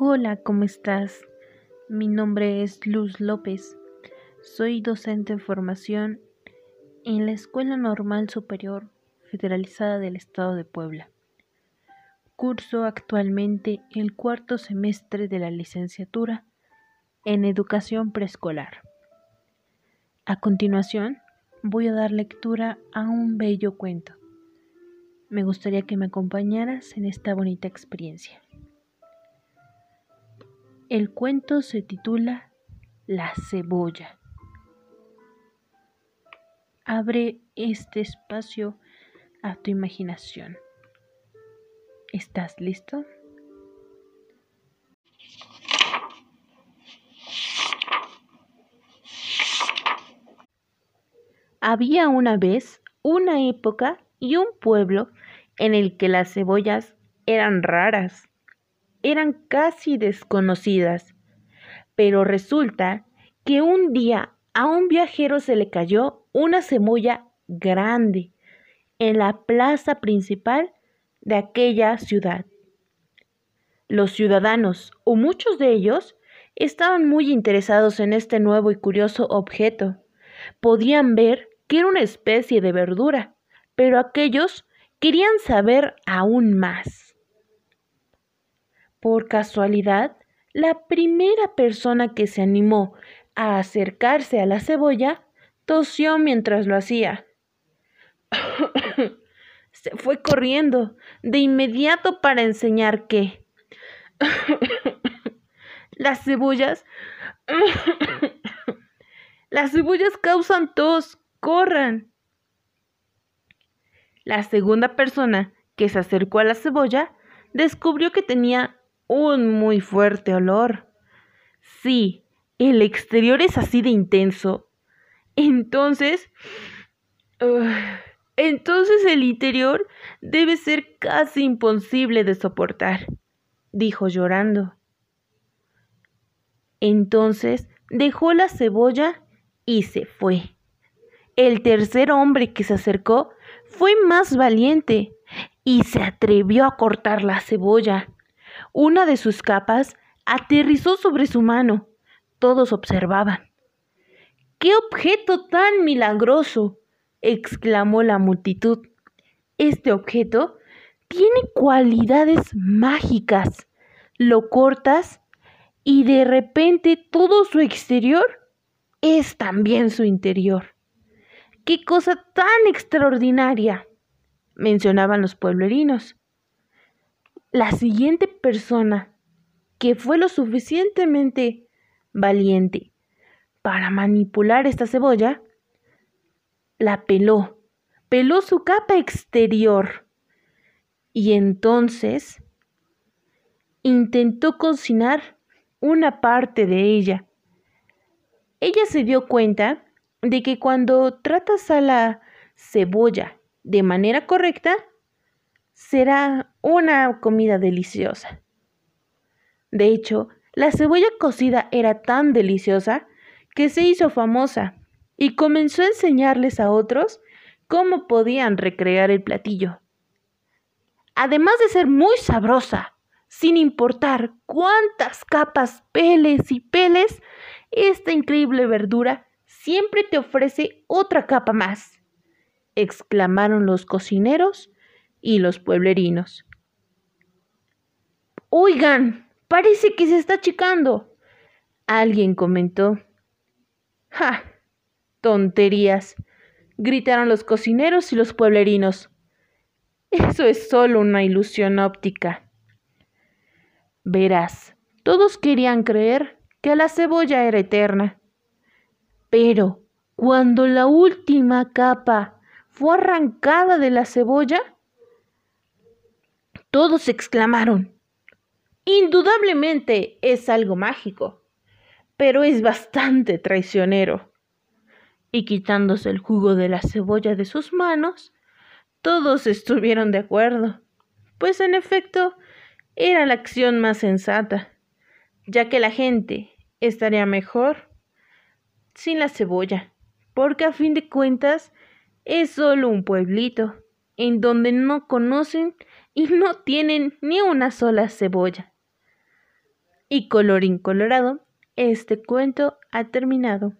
Hola, ¿cómo estás? Mi nombre es Luz López. Soy docente en formación en la Escuela Normal Superior Federalizada del Estado de Puebla. Curso actualmente el cuarto semestre de la licenciatura en Educación Preescolar. A continuación, voy a dar lectura a un bello cuento. Me gustaría que me acompañaras en esta bonita experiencia. El cuento se titula La cebolla. Abre este espacio a tu imaginación. ¿Estás listo? Había una vez una época y un pueblo en el que las cebollas eran raras eran casi desconocidas. Pero resulta que un día a un viajero se le cayó una cebolla grande en la plaza principal de aquella ciudad. Los ciudadanos, o muchos de ellos, estaban muy interesados en este nuevo y curioso objeto. Podían ver que era una especie de verdura, pero aquellos querían saber aún más. Por casualidad, la primera persona que se animó a acercarse a la cebolla tosió mientras lo hacía. se fue corriendo de inmediato para enseñar que las cebollas las cebollas causan tos, corran. La segunda persona que se acercó a la cebolla descubrió que tenía un muy fuerte olor. Sí, el exterior es así de intenso. Entonces... entonces el interior debe ser casi imposible de soportar, dijo llorando. Entonces dejó la cebolla y se fue. El tercer hombre que se acercó fue más valiente y se atrevió a cortar la cebolla. Una de sus capas aterrizó sobre su mano. Todos observaban. ¡Qué objeto tan milagroso! exclamó la multitud. Este objeto tiene cualidades mágicas. Lo cortas y de repente todo su exterior es también su interior. ¡Qué cosa tan extraordinaria! mencionaban los pueblerinos. La siguiente persona que fue lo suficientemente valiente para manipular esta cebolla, la peló, peló su capa exterior y entonces intentó cocinar una parte de ella. Ella se dio cuenta de que cuando tratas a la cebolla de manera correcta, será una comida deliciosa. De hecho, la cebolla cocida era tan deliciosa que se hizo famosa y comenzó a enseñarles a otros cómo podían recrear el platillo. Además de ser muy sabrosa, sin importar cuántas capas, peles y peles, esta increíble verdura siempre te ofrece otra capa más, exclamaron los cocineros y los pueblerinos. Oigan, parece que se está achicando. Alguien comentó. ¡Ja! Tonterías, gritaron los cocineros y los pueblerinos. Eso es solo una ilusión óptica. Verás, todos querían creer que la cebolla era eterna. Pero cuando la última capa fue arrancada de la cebolla, todos exclamaron. Indudablemente es algo mágico, pero es bastante traicionero. Y quitándose el jugo de la cebolla de sus manos, todos estuvieron de acuerdo, pues en efecto era la acción más sensata, ya que la gente estaría mejor sin la cebolla, porque a fin de cuentas es solo un pueblito en donde no conocen y no tienen ni una sola cebolla. Y colorín colorado, este cuento ha terminado.